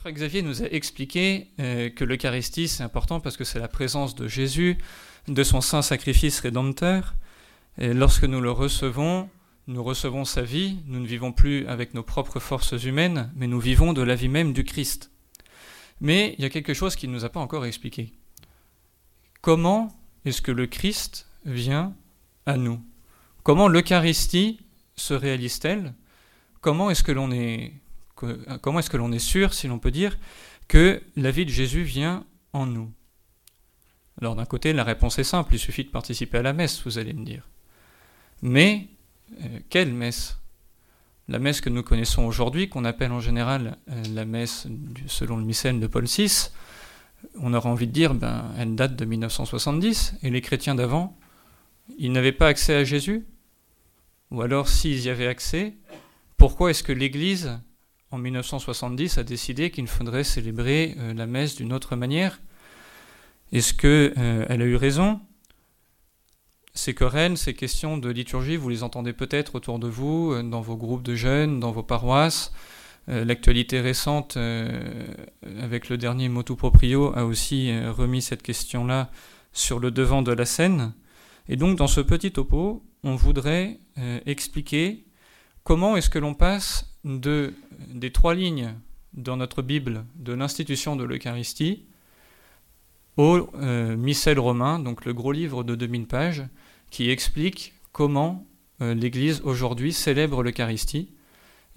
Frère Xavier nous a expliqué euh, que l'Eucharistie, c'est important parce que c'est la présence de Jésus, de son saint sacrifice rédempteur. Lorsque nous le recevons, nous recevons sa vie, nous ne vivons plus avec nos propres forces humaines, mais nous vivons de la vie même du Christ. Mais il y a quelque chose qu'il ne nous a pas encore expliqué. Comment est-ce que le Christ vient à nous? Comment l'Eucharistie se réalise-t-elle? Comment est-ce que l'on est, comment est-ce que l'on est sûr, si l'on peut dire, que la vie de Jésus vient en nous? Alors d'un côté, la réponse est simple, il suffit de participer à la messe, vous allez me dire. Mais euh, quelle messe? La messe que nous connaissons aujourd'hui, qu'on appelle en général euh, la messe selon le missel de Paul VI, on aura envie de dire, ben, elle date de 1970, et les chrétiens d'avant, ils n'avaient pas accès à Jésus? Ou alors, s'ils y avaient accès, pourquoi est-ce que l'Église, en 1970, a décidé qu'il faudrait célébrer euh, la messe d'une autre manière Est-ce qu'elle euh, a eu raison? Ces querelles, ces questions de liturgie, vous les entendez peut-être autour de vous, euh, dans vos groupes de jeunes, dans vos paroisses. L'actualité récente, avec le dernier motu proprio, a aussi remis cette question-là sur le devant de la scène. Et donc, dans ce petit topo, on voudrait expliquer Comment est-ce que l'on passe de, des trois lignes dans notre Bible de l'institution de l'Eucharistie au euh, Missel romain, donc le gros livre de 2000 pages, qui explique comment euh, l'Église aujourd'hui célèbre l'Eucharistie,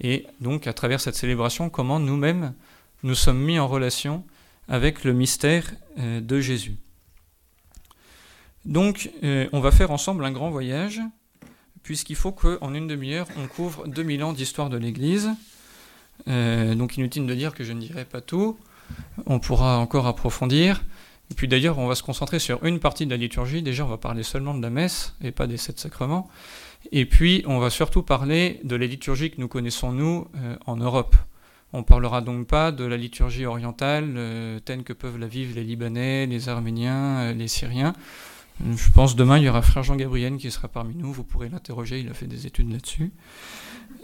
et donc à travers cette célébration, comment nous-mêmes nous sommes mis en relation avec le mystère euh, de Jésus. Donc on va faire ensemble un grand voyage puisqu'il faut qu'en une demi-heure, on couvre 2000 ans d'histoire de l'Église. Euh, donc inutile de dire que je ne dirai pas tout, on pourra encore approfondir. Et puis d'ailleurs, on va se concentrer sur une partie de la liturgie. Déjà, on va parler seulement de la messe et pas des sept sacrements. Et puis, on va surtout parler de la liturgie que nous connaissons, nous, euh, en Europe. On ne parlera donc pas de la liturgie orientale euh, telle que peuvent la vivre les Libanais, les Arméniens, les Syriens. Je pense demain, il y aura frère Jean-Gabriel qui sera parmi nous. Vous pourrez l'interroger, il a fait des études là-dessus.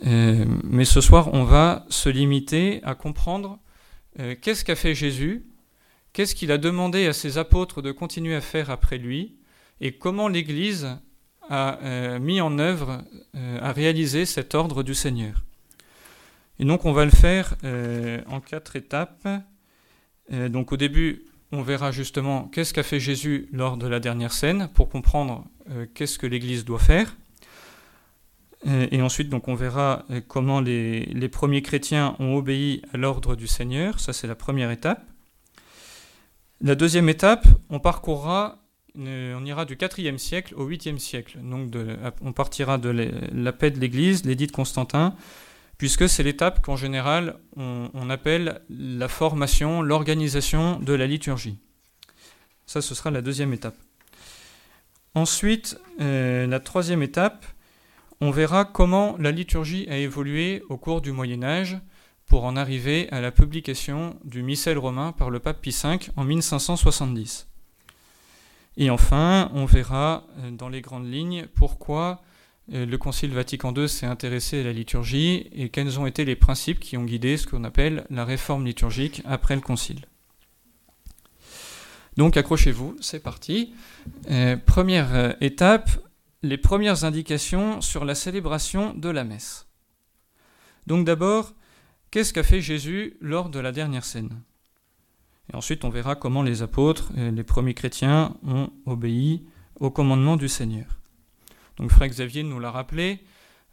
Euh, mais ce soir, on va se limiter à comprendre euh, qu'est-ce qu'a fait Jésus, qu'est-ce qu'il a demandé à ses apôtres de continuer à faire après lui, et comment l'Église a euh, mis en œuvre, a réalisé cet ordre du Seigneur. Et donc on va le faire en quatre étapes. donc au début, on verra justement qu'est-ce qu'a fait Jésus lors de la dernière scène pour comprendre euh, qu'est-ce que l'Église doit faire. Euh, et, ensuite, donc, on verra euh, comment les, premiers chrétiens ont obéi à l'ordre du Seigneur. Ça, c'est la première étape. La deuxième étape, on parcourra, on ira du 4e siècle au 8e siècle. Donc, on partira de la paix de l'Église, l'édit de Constantin, puisque c'est l'étape qu'en général on, appelle la formation, l'organisation de la liturgie. Ça, ce sera la deuxième étape. Ensuite, euh, la troisième étape, on verra comment la liturgie a évolué au cours du Moyen Âge pour en arriver à la publication du Missel romain par le pape Pie V en 1570. Et enfin, on verra euh, dans les grandes lignes pourquoi le Concile Vatican II s'est intéressé à la liturgie et quels ont été les principes qui ont guidé ce qu'on appelle la réforme liturgique après le Concile. Donc accrochez-vous, c'est parti. Euh, première euh, étape, les premières indications sur la célébration de la messe. Donc d'abord, qu'est-ce qu'a fait Jésus lors de la dernière scène? Ensuite, on verra comment les apôtres, les premiers chrétiens, ont obéi au commandement du Seigneur. Donc Frère Xavier nous l'a rappelé,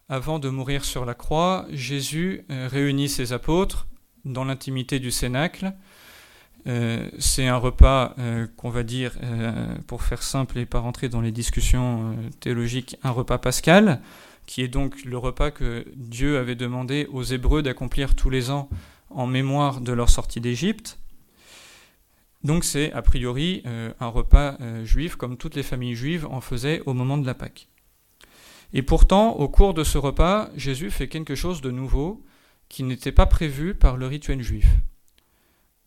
avant de mourir sur la croix, Jésus euh, réunit ses apôtres dans l'intimité du Cénacle. Euh, c'est un repas euh, qu'on va dire, pour faire simple et pas rentrer dans les discussions théologiques, un repas pascal, qui est donc le repas que Dieu avait demandé aux Hébreux d'accomplir tous les ans en mémoire de leur sortie d'Égypte. Donc c'est a priori un repas juif comme toutes les familles juives en faisaient au moment de la Pâque. Et pourtant, au cours de ce repas, Jésus fait quelque chose de nouveau qui n'était pas prévu par le rituel juif.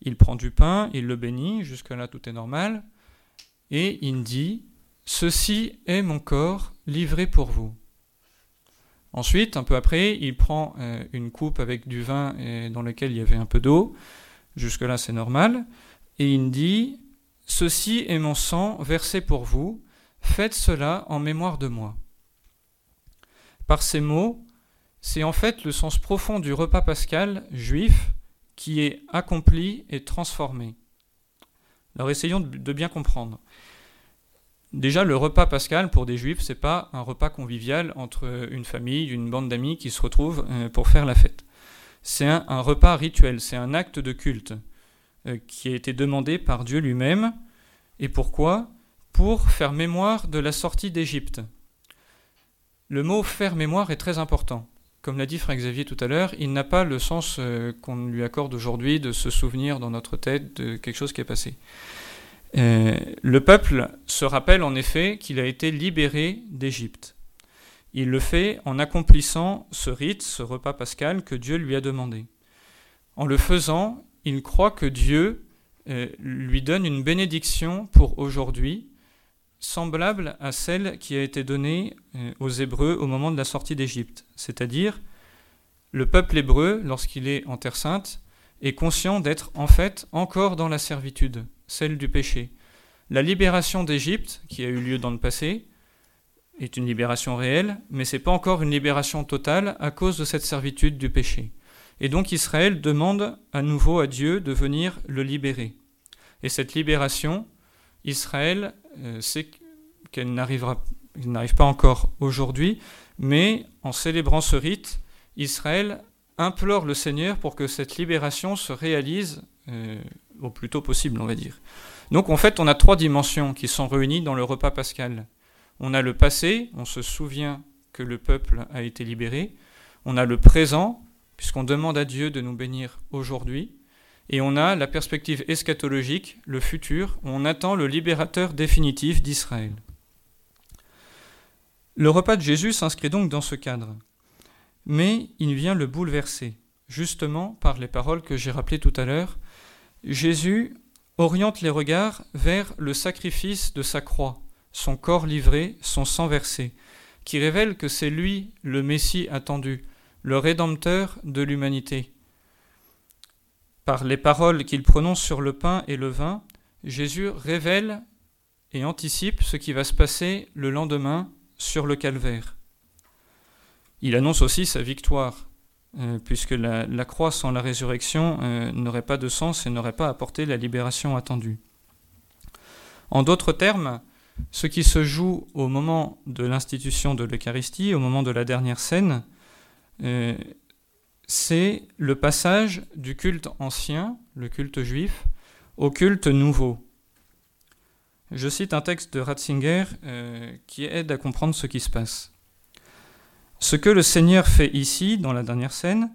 Il prend du pain, il le bénit, jusque-là tout est normal, et il dit Ceci est mon corps livré pour vous. Ensuite, un peu après, il prend euh, une coupe avec du vin dans laquelle il y avait un peu d'eau, Jusque-là, c'est normal. Et il dit, Ceci est mon sang versé pour vous, faites cela en mémoire de moi. Par ces mots, c'est en fait le sens profond du repas pascal juif qui est accompli et transformé. Alors essayons de bien comprendre. Déjà, le repas pascal pour des juifs, c'est pas un repas convivial entre une famille, une bande d'amis qui se retrouvent euh, pour faire la fête. C'est un, repas rituel, c'est un acte de culte euh, qui a été demandé par Dieu lui-même. Et pourquoi? Pour faire mémoire de la sortie d'Égypte. Le mot faire mémoire est très important. Comme l'a dit Frère Xavier tout à l'heure, il n'a pas le sens euh, qu'on lui accorde aujourd'hui de se souvenir dans notre tête de quelque chose qui est passé. Euh, le peuple se rappelle en effet qu'il a été libéré d'Égypte. Il le fait en accomplissant ce rite, ce repas pascal que Dieu lui a demandé. En le faisant, il croit que Dieu euh, lui donne une bénédiction pour aujourd'hui, semblable à celle qui a été donnée euh, aux Hébreux au moment de la sortie d'Égypte. C'est-à-dire, le peuple hébreu, lorsqu'il est en Terre sainte, est conscient d'être en fait encore dans la servitude celle du péché. La libération d'Égypte, qui a eu lieu dans le passé, est une libération réelle, mais ce n'est pas encore une libération totale à cause de cette servitude du péché. Et donc Israël demande à nouveau à Dieu de venir le libérer. Et cette libération, Israël euh, sait qu'elle n'arrive pas encore aujourd'hui, mais en célébrant ce rite, Israël implore le Seigneur pour que cette libération se réalise euh, au plus tôt possible, on va dire. Donc en fait, on a trois dimensions qui sont réunies dans le repas pascal. On a le passé, on se souvient que le peuple a été libéré. On a le présent, puisqu'on demande à Dieu de nous bénir aujourd'hui. Et on a la perspective eschatologique, le futur, où on attend le libérateur définitif d'Israël. Le repas de Jésus s'inscrit donc dans ce cadre. Mais il vient le bouleverser, justement par les paroles que j'ai rappelées tout à l'heure, Jésus oriente les regards vers le sacrifice de sa croix, son corps livré, son sang versé, qui révèle que c'est lui le Messie attendu, le Rédempteur de l'humanité. Par les paroles qu'il prononce sur le pain et le vin, Jésus révèle et anticipe ce qui va se passer le lendemain sur le calvaire. Il annonce aussi sa victoire, euh, puisque la, croix sans la résurrection euh, n'aurait pas de sens et n'aurait pas apporté la libération attendue. En d'autres termes, ce qui se joue au moment de l'institution de l'Eucharistie, au moment de la dernière scène, euh, c'est le passage du culte ancien, le culte juif, au culte nouveau. Je cite un texte de Ratzinger qui aide à comprendre ce qui se passe. Ce que le Seigneur fait ici, dans la dernière scène,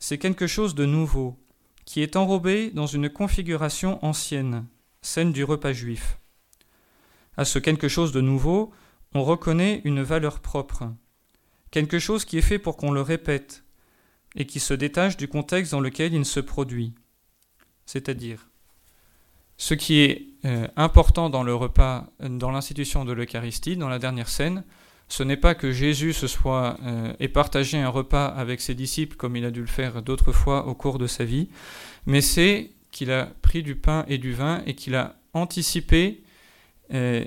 c'est quelque chose de nouveau, qui est enrobé dans une configuration ancienne, scène du repas juif. À ce quelque chose de nouveau, on reconnaît une valeur propre, quelque chose qui est fait pour qu'on le répète, et qui se détache du contexte dans lequel il se produit. C'est-à-dire, ce qui est euh, important dans le repas, dans l'institution de l'Eucharistie, dans la dernière scène, ce n'est pas que Jésus se soit euh, ait partagé un repas avec ses disciples comme il a dû le faire d'autres fois au cours de sa vie, mais c'est qu'il a pris du pain et du vin et qu'il a anticipé euh,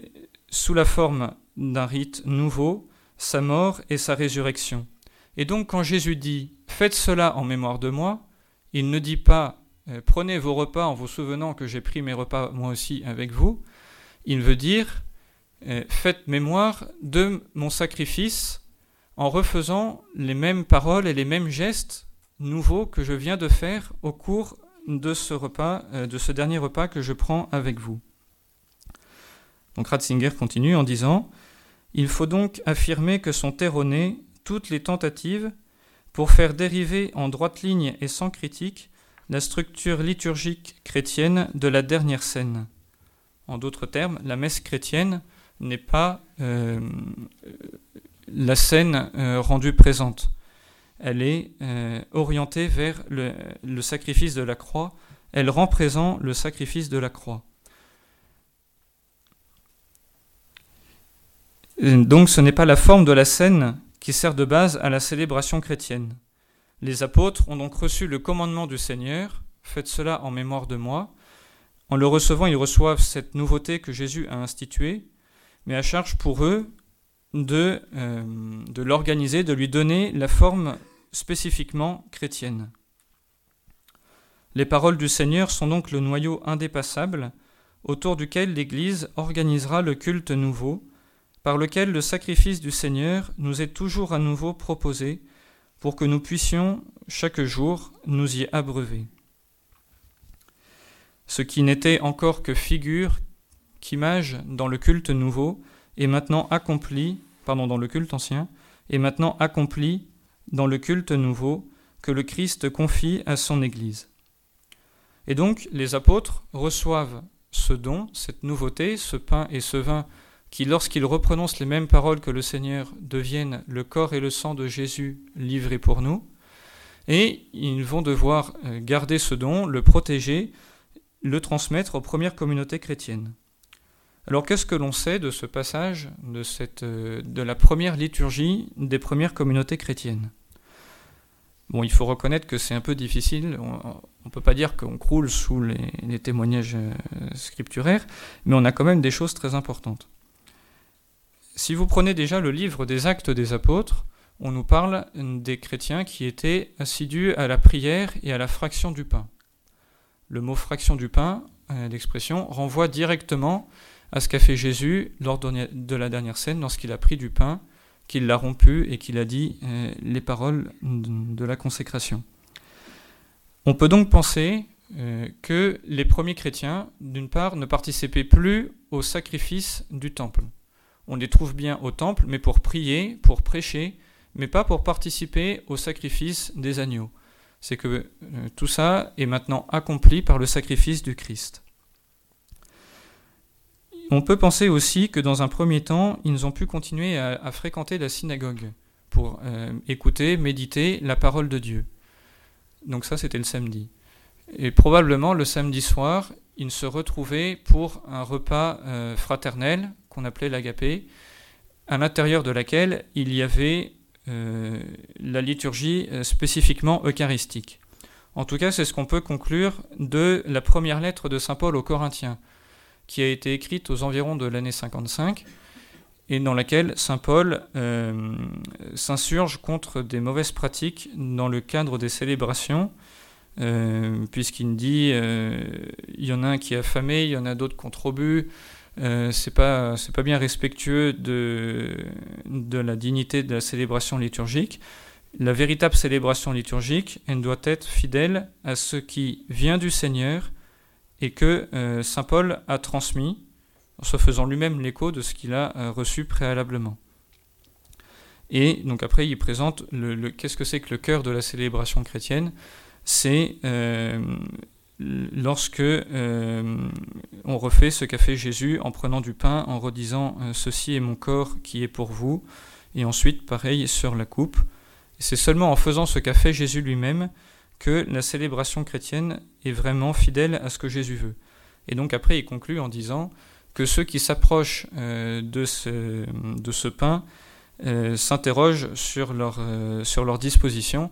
sous la forme d'un rite nouveau sa mort et sa résurrection. Et donc quand Jésus dit Faites cela en mémoire de moi, il ne dit pas euh, Prenez vos repas en vous souvenant que j'ai pris mes repas moi aussi avec vous, il veut dire euh, faites mémoire de mon sacrifice en refaisant les mêmes paroles et les mêmes gestes nouveaux que je viens de faire au cours de ce repas, euh, de ce dernier repas que je prends avec vous. Donc Ratzinger continue en disant Il faut donc affirmer que sont erronées toutes les tentatives pour faire dériver en droite ligne et sans critique la structure liturgique chrétienne de la dernière scène. En d'autres termes, la messe chrétienne n'est pas euh, la scène euh, rendue présente. Elle est euh, orientée vers le, le, sacrifice de la croix. Elle rend présent le sacrifice de la croix. Donc ce n'est pas la forme de la scène qui sert de base à la célébration chrétienne. Les apôtres ont donc reçu le commandement du Seigneur, faites cela en mémoire de moi. En le recevant, ils reçoivent cette nouveauté que Jésus a instituée, mais à charge pour eux de, euh, de l'organiser, de lui donner la forme spécifiquement chrétienne. Les paroles du Seigneur sont donc le noyau indépassable autour duquel l'Église organisera le culte nouveau, par lequel le sacrifice du Seigneur nous est toujours à nouveau proposé pour que nous puissions chaque jour nous y abreuver. Ce qui n'était encore que figure, qu'image dans le culte nouveau, est maintenant accompli, pardon, dans le culte ancien, est maintenant accompli dans le culte nouveau que le Christ confie à son Église. Et donc les apôtres reçoivent ce don, cette nouveauté, ce pain et ce vin qui, lorsqu'ils reprononcent les mêmes paroles que le Seigneur, deviennent le corps et le sang de Jésus livrés pour nous. Et ils vont devoir euh, garder ce don, le protéger, le transmettre aux premières communautés chrétiennes. Alors qu'est-ce que l'on sait de ce passage de, cette, euh, de la première liturgie des premières communautés chrétiennes? Bon, il faut reconnaître que c'est un peu difficile. On ne peut pas dire qu'on croule sous les, témoignages euh, scripturaires, mais on a quand même des choses très importantes. Si vous prenez déjà le livre des Actes des Apôtres, on nous parle des chrétiens qui étaient assidus à la prière et à la fraction du pain. Le mot fraction du pain, euh, l'expression, renvoie directement à ce qu'a fait Jésus lors de la dernière scène lorsqu'il a pris du pain qu'il l'a rompu et qu'il a dit euh, les paroles de la consécration. On peut donc penser euh, que les premiers chrétiens, d'une part, ne participaient plus au sacrifice du temple. On les trouve bien au temple, mais pour prier, pour prêcher, mais pas pour participer au sacrifice des agneaux. C'est que euh, tout ça est maintenant accompli par le sacrifice du Christ. On peut penser aussi que dans un premier temps, ils ont pu continuer à, fréquenter la synagogue pour euh, écouter, méditer la parole de Dieu. Donc ça, c'était le samedi. Et probablement le samedi soir, ils se retrouvaient pour un repas euh, fraternel qu'on appelait l'agapé, à l'intérieur de laquelle il y avait euh, la liturgie spécifiquement eucharistique. En tout cas, c'est ce qu'on peut conclure de la première lettre de Saint Paul aux Corinthiens qui a été écrite aux environs de l'année 55 et dans laquelle Saint Paul euh, s'insurge contre des mauvaises pratiques dans le cadre des célébrations, euh, puisqu'il dit euh, il y en a un qui est affamé, il y en a d'autres qui ont trop bu, c'est pas c'est pas bien respectueux de de la dignité de la célébration liturgique. La véritable célébration liturgique, elle doit être fidèle à ce qui vient du Seigneur et que euh, Saint Paul a transmis en se faisant lui-même l'écho de ce qu'il a euh, reçu préalablement. Et donc après, il présente le, qu'est-ce que c'est que le cœur de la célébration chrétienne? C'est euh, lorsque on refait ce qu'a fait Jésus en prenant du pain, en redisant Ceci est mon corps qui est pour vous, et ensuite pareil sur la coupe. C'est seulement en faisant ce qu'a fait Jésus lui-même que la célébration chrétienne est vraiment fidèle à ce que Jésus veut. Et donc après, il conclut en disant que ceux qui s'approchent euh, de, ce, pain euh, s'interrogent sur leur, euh, disposition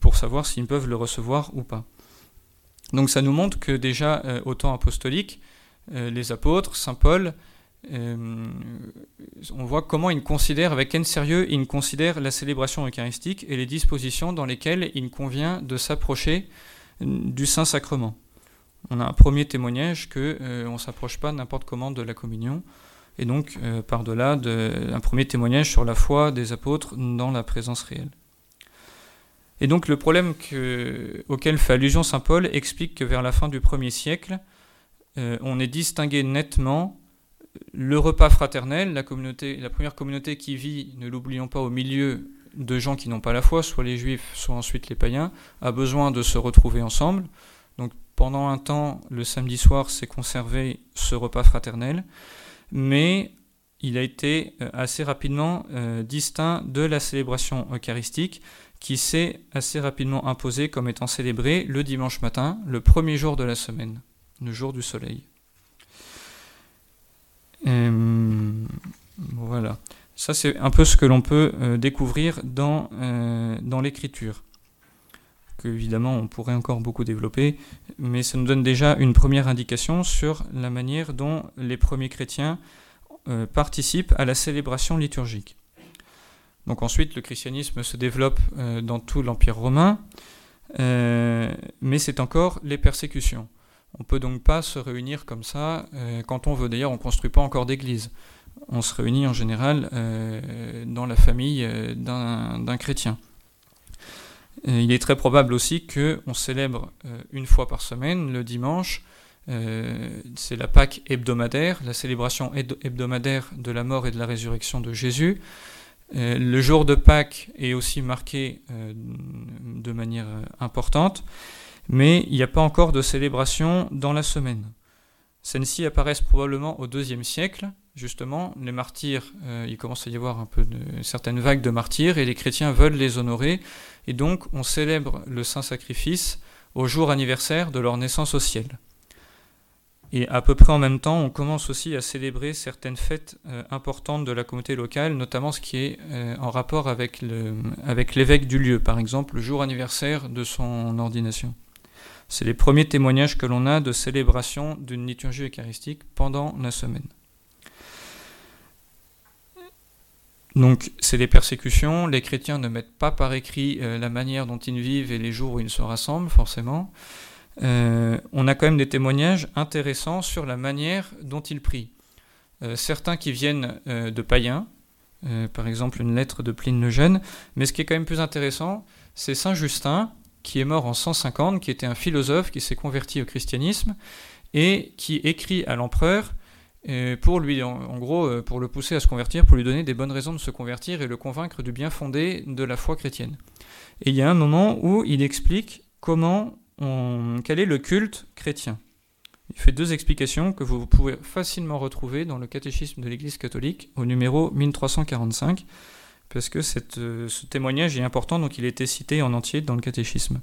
pour savoir s'ils peuvent le recevoir ou pas. Donc ça nous montre que déjà au temps apostolique, les apôtres, Saint Paul, euh, on voit comment il considère, avec quel sérieux il considère la célébration eucharistique et les dispositions dans lesquelles il convient de s'approcher du Saint-Sacrement. On a un premier témoignage qu'on euh, ne s'approche pas n'importe comment de la communion, et donc euh, par-delà un premier témoignage sur la foi des apôtres dans la présence réelle. Et donc le problème auquel fait allusion Saint Paul explique que vers la fin du premier siècle, on est distingué nettement le repas fraternel, la, communauté, première communauté qui vit, ne l'oublions pas, au milieu de gens qui n'ont pas la foi, soit les juifs, soit ensuite les païens, a besoin de se retrouver ensemble. Donc pendant un temps, le samedi soir, s'est conservé ce repas fraternel, mais il a été euh, assez rapidement euh, distinct de la célébration eucharistique qui s'est assez rapidement imposée comme étant célébrée le dimanche matin, le premier jour de la semaine, le jour du soleil. Euh, voilà. Ça, c'est un peu ce que l'on peut euh, découvrir dans, euh, dans l'écriture. qu'évidemment on pourrait encore beaucoup développer, mais ça nous donne déjà une première indication sur la manière dont les premiers chrétiens euh, participent à la célébration liturgique. Donc ensuite, le christianisme se développe euh, dans tout l'Empire romain, euh, mais c'est encore les persécutions. On ne peut donc pas se réunir comme ça quand on veut. D'ailleurs, on ne construit pas encore d'église. On se réunit en général dans la famille d'un chrétien. Euh, il est très probable aussi qu'on célèbre euh, une fois par semaine, le dimanche, euh, c'est la Pâque hebdomadaire, la célébration hebdomadaire de la mort et de la résurrection de Jésus. Le jour de Pâques est aussi marqué de manière importante, mais il n'y a pas encore de célébration dans la semaine. Celles-ci apparaissent probablement au IIe siècle, justement. Les martyrs, il commence à y avoir un peu de, certaines vagues de martyrs, et les chrétiens veulent les honorer, et donc on célèbre le Saint Sacrifice au jour anniversaire de leur naissance au ciel. Et à peu près en même temps, on commence aussi à célébrer certaines fêtes euh, importantes de la communauté locale, notamment ce qui est euh, en rapport avec, l'évêque du lieu, par exemple le jour anniversaire de son ordination. C'est les premiers témoignages que l'on a de célébration d'une liturgie eucharistique pendant la semaine. Donc c'est les persécutions, les chrétiens ne mettent pas par écrit euh, la manière dont ils vivent et les jours où ils se rassemblent, forcément. Euh, on a quand même des témoignages intéressants sur la manière dont ils prient. Euh, certains qui viennent de païens, par exemple une lettre de Pline le Jeune, mais ce qui est quand même plus intéressant, c'est Saint Justin, qui est mort en 150, qui était un philosophe qui s'est converti au christianisme et qui écrit à l'empereur pour lui, en, gros, euh, pour le pousser à se convertir, pour lui donner des bonnes raisons de se convertir et le convaincre du bien fondé de la foi chrétienne. Et il y a un moment où il explique comment quel est le culte chrétien? Il fait deux explications que vous pouvez facilement retrouver dans le catéchisme de l'Église catholique au numéro 1345, parce que euh, ce témoignage est important, donc il été cité en entier dans le catéchisme.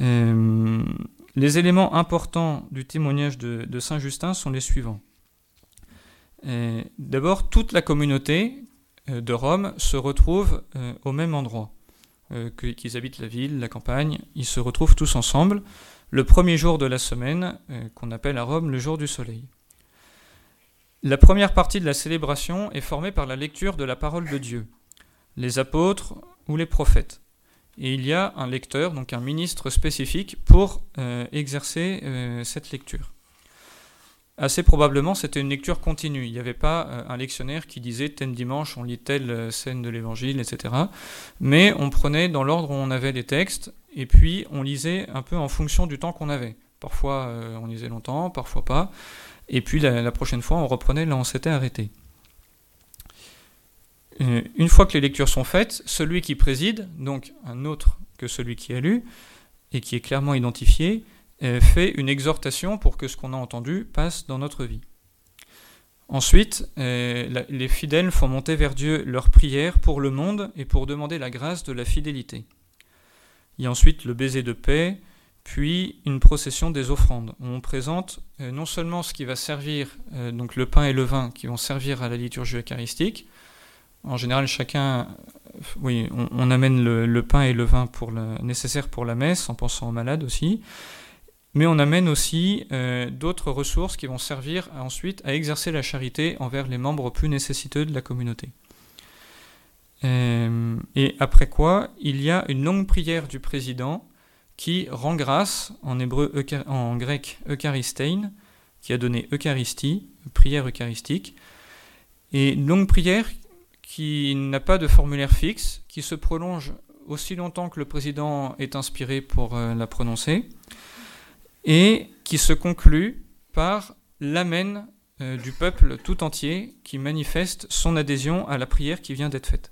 Euh, les éléments importants du témoignage de Saint Justin sont les suivants. D'abord, toute la communauté euh, de Rome se retrouve euh, au même endroit. Euh, qu'ils habitent la ville, la campagne, ils se retrouvent tous ensemble le premier jour de la semaine, qu'on appelle à Rome le jour du soleil. La première partie de la célébration est formée par la lecture de la parole de Dieu, les apôtres ou les prophètes. Et il y a un lecteur, donc un ministre spécifique, pour exercer cette lecture. Assez probablement, c'était une lecture continue. Il n'y avait pas euh, un lectionnaire qui disait tel dimanche on lit telle euh, scène de l'évangile, etc. Mais on prenait dans l'ordre où on avait les textes et puis on lisait un peu en fonction du temps qu'on avait. Parfois euh, on lisait longtemps, parfois pas. Et puis la, prochaine fois on reprenait là où on s'était arrêté. Une fois que les lectures sont faites, celui qui préside, donc un autre que celui qui a lu, et qui est clairement identifié, fait une exhortation pour que ce qu'on a entendu passe dans notre vie. Ensuite, euh, les fidèles font monter vers Dieu leurs prières pour le monde et pour demander la grâce de la fidélité. Il y a ensuite le baiser de paix, puis une procession des offrandes, on présente euh, non seulement ce qui va servir, donc le pain et le vin qui vont servir à la liturgie eucharistique. En général, chacun, oui, on, amène le, pain et le vin pour nécessaire pour la messe, en pensant aux malades aussi mais on amène aussi euh, d'autres ressources qui vont servir ensuite à exercer la charité envers les membres plus nécessiteux de la communauté. Euh, et après quoi, il y a une longue prière du président qui rend grâce, en, hébreu, en grec eucharistein, qui a donné Eucharistie, prière eucharistique, et une longue prière qui n'a pas de formulaire fixe, qui se prolonge aussi longtemps que le président est inspiré pour euh, la prononcer, et qui se conclut par l'amen euh, du peuple tout entier qui manifeste son adhésion à la prière qui vient d'être faite.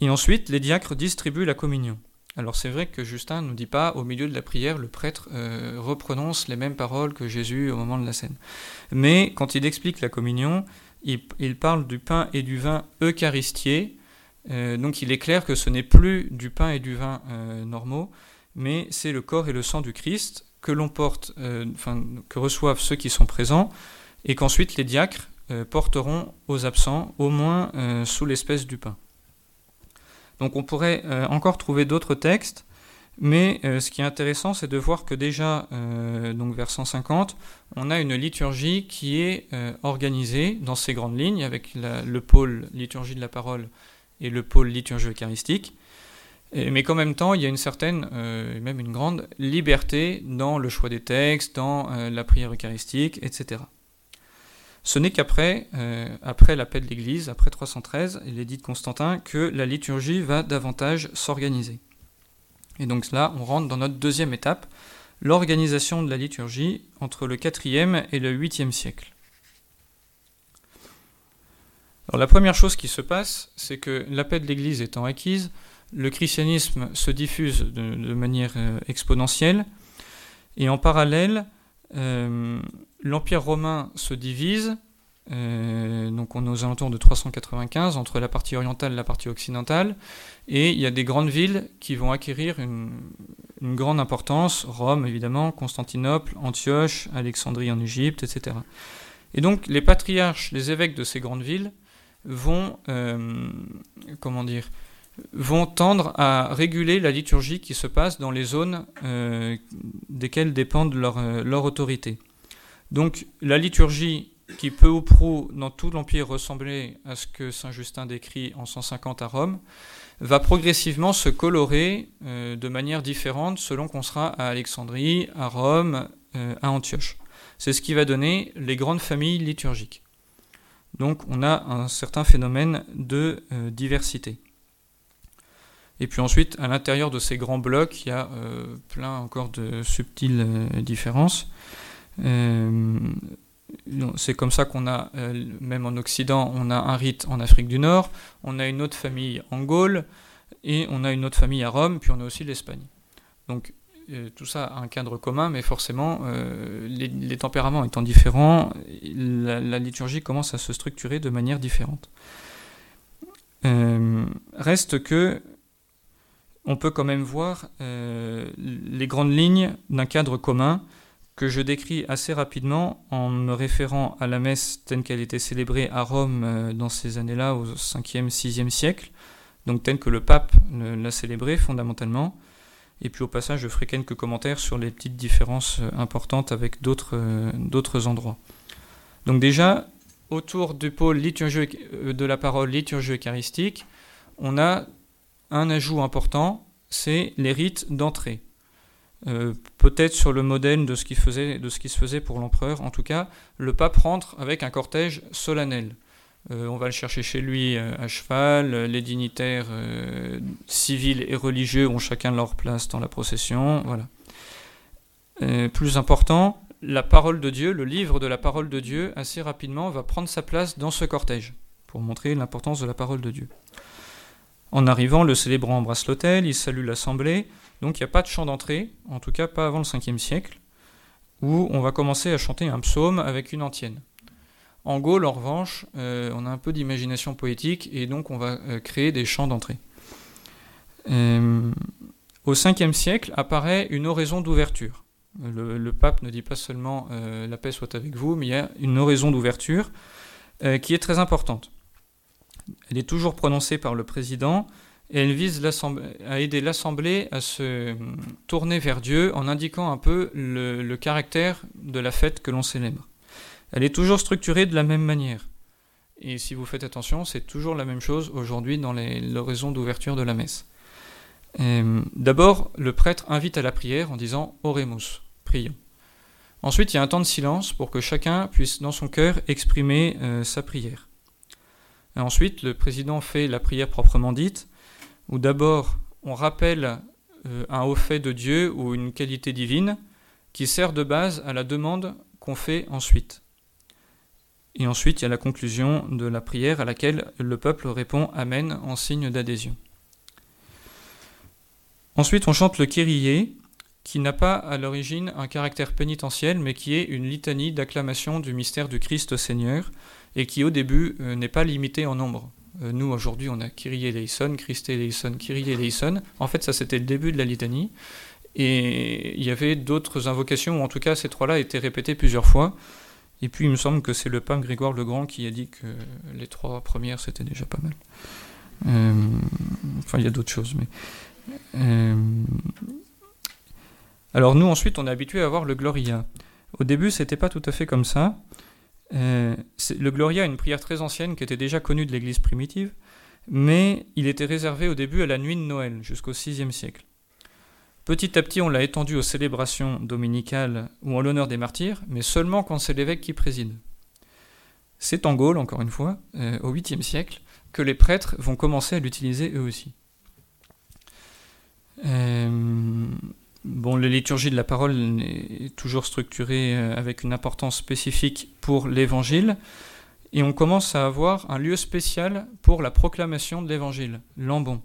Et ensuite, les diacres distribuent la communion. Alors c'est vrai que Justin ne nous dit pas au milieu de la prière, le prêtre euh, les mêmes paroles que Jésus au moment de la scène. Mais quand il explique la communion, il, parle du pain et du vin eucharistiés. Euh, donc il est clair que ce n'est plus du pain et du vin normaux, mais c'est le corps et le sang du Christ que l'on porte, euh, que reçoivent ceux qui sont présents, et qu'ensuite les diacres euh, porteront aux absents, au moins euh, sous l'espèce du pain. Donc on pourrait encore trouver d'autres textes, mais ce qui est intéressant, c'est de voir que déjà, donc vers 150, on a une liturgie qui est organisée dans ces grandes lignes, avec le pôle liturgie de la parole et le pôle liturgie eucharistique. Mais qu'en même temps, il y a une certaine, même une grande liberté dans le choix des textes, dans la prière eucharistique, etc. Ce n'est qu'après, euh, après l'appel de l'Église, après 313, il est dit de Constantin, que la liturgie va davantage s'organiser. Et donc là, on rentre dans notre deuxième étape, l'organisation de la liturgie entre le 4e et le 8e siècle. Alors la première chose qui se passe, c'est que l'appel de l'Église étant acquise, le christianisme se diffuse de, manière euh, exponentielle, et en parallèle, euh, l'Empire romain se divise, euh, donc on est aux alentours de 395 entre la partie orientale et la partie occidentale, et il y a des grandes villes qui vont acquérir une, grande importance, Rome évidemment, Constantinople, Antioche, Alexandrie en Égypte, etc. Et donc les patriarches, les évêques de ces grandes villes vont, comment dire, vont tendre à réguler la liturgie qui se passe dans les zones euh, desquelles dépendent leur, leur autorité. Donc la liturgie qui peu ou prou dans tout l'Empire ressemblait à ce que Saint Justin décrit en 150 à Rome, va progressivement se colorer euh, de manière différente selon qu'on sera à Alexandrie, à Rome, euh, à Antioche. C'est ce qui va donner les grandes familles liturgiques. Donc on a un certain phénomène de euh, diversité. Et puis ensuite, à l'intérieur de ces grands blocs, il y a plein encore de subtiles différences. Euh, c'est comme ça qu'on a, euh, même en Occident, on a un rite en Afrique du Nord, on a une autre famille en Gaule, et on a une autre famille à Rome, puis on a aussi l'Espagne. Donc euh, tout ça a un cadre commun, mais forcément, les, tempéraments étant différents, la, liturgie commence à se structurer de manière différente. reste que on peut quand même voir les grandes lignes d'un cadre commun que je décris assez rapidement en me référant à la messe telle qu'elle était célébrée à Rome euh, dans ces années-là, au 5e, 6e siècle, donc telle que le pape l'a célébrée fondamentalement. Et puis au passage, je ferai quelques commentaires sur les petites différences euh, importantes avec euh, d'autres endroits. Donc déjà, autour du pôle de la parole liturgie eucharistique, on a un ajout important, c'est les rites d'entrée. Euh, peut-être sur le modèle de ce, qui se faisait pour l'empereur. En tout cas, le pape rentre avec un cortège solennel. Euh, on va le chercher chez lui euh, à cheval. Les dignitaires civils et religieux ont chacun leur place dans la procession. Voilà. plus important, la parole de Dieu, le livre de la parole de Dieu, assez rapidement va prendre sa place dans ce cortège, pour montrer l'importance de la parole de Dieu. En arrivant, le célébrant embrasse l'autel, il salue l'assemblée. Donc il n'y a pas de chant d'entrée, en tout cas pas avant le 5e siècle, où on va commencer à chanter un psaume avec une antienne. En Gaule, en revanche, euh, on a un peu d'imagination poétique et donc on va euh, créer des chants d'entrée. Euh, au 5e siècle apparaît une oraison d'ouverture. Le, pape ne dit pas seulement la paix soit avec vous, mais il y a une oraison d'ouverture qui est très importante. Elle est toujours prononcée par le président et elle vise à aider l'Assemblée à se tourner vers Dieu en indiquant un peu le, caractère de la fête que l'on célèbre. Elle est toujours structurée de la même manière. Et si vous faites attention, c'est toujours la même chose aujourd'hui dans l'oraison d'ouverture de la messe. Euh, d'abord, le prêtre invite à la prière en disant Oremus, prions. Ensuite, il y a un temps de silence pour que chacun puisse dans son cœur exprimer euh, sa prière. Ensuite, le président fait la prière proprement dite, où d'abord on rappelle euh, un haut fait de Dieu ou une qualité divine qui sert de base à la demande qu'on fait ensuite. Et ensuite, il y a la conclusion de la prière à laquelle le peuple répond Amen en signe d'adhésion. Ensuite, on chante le Kyrie, qui n'a pas à l'origine un caractère pénitentiel, mais qui est une litanie d'acclamation du mystère du Christ Seigneur, et qui au début euh, n'est pas limité en nombre. Euh, nous, aujourd'hui, on a Kyrie eleison, Christ eleison, Kyrie eleison. En fait, ça, c'était le début de la litanie. Et il y avait d'autres invocations, ou en tout cas, ces trois-là étaient répétés plusieurs fois. Et puis, il me semble que c'est le pape Grégoire le Grand qui a dit que les trois premières, c'était déjà pas mal. enfin, il y a d'autres choses, mais. alors nous, ensuite, on est habitué à avoir le Gloria. Au début, c'était pas tout à fait comme ça. Le Gloria est une prière très ancienne qui était déjà connue de l'Église primitive, mais il était réservé au début à la nuit de Noël, jusqu'au VIe siècle. Petit à petit, on l'a étendu aux célébrations dominicales ou en l'honneur des martyrs, mais seulement quand c'est l'évêque qui préside. C'est en Gaule, encore une fois, euh, au 8e siècle, que les prêtres vont commencer à l'utiliser eux aussi. Euh, bon, la liturgie de la parole est toujours structurée euh, avec une importance spécifique pour l'évangile, et on commence à avoir un lieu spécial pour la proclamation de l'évangile, l'ambon.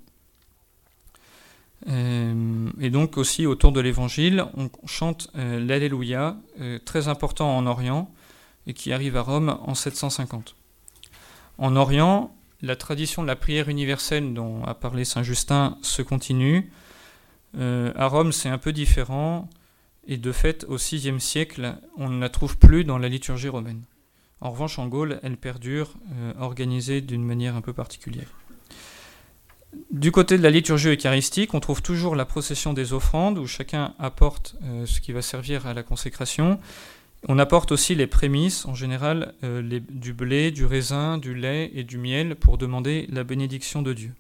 et donc aussi autour de l'évangile, on chante l'Alléluia, très important en Orient, et qui arrive à Rome en 750. En Orient, la tradition de la prière universelle dont a parlé Saint Justin se continue. Euh, à Rome, c'est un peu différent, et de fait, au VIe siècle, on ne la trouve plus dans la liturgie romaine. En revanche, en Gaule, elle perdure, euh, organisée d'une manière un peu particulière. Du côté de la liturgie eucharistique, on trouve toujours la procession des offrandes, où chacun apporte euh, ce qui va servir à la consécration, on apporte aussi les prémices, en général du blé, du raisin, du lait et du miel pour demander la bénédiction de Dieu.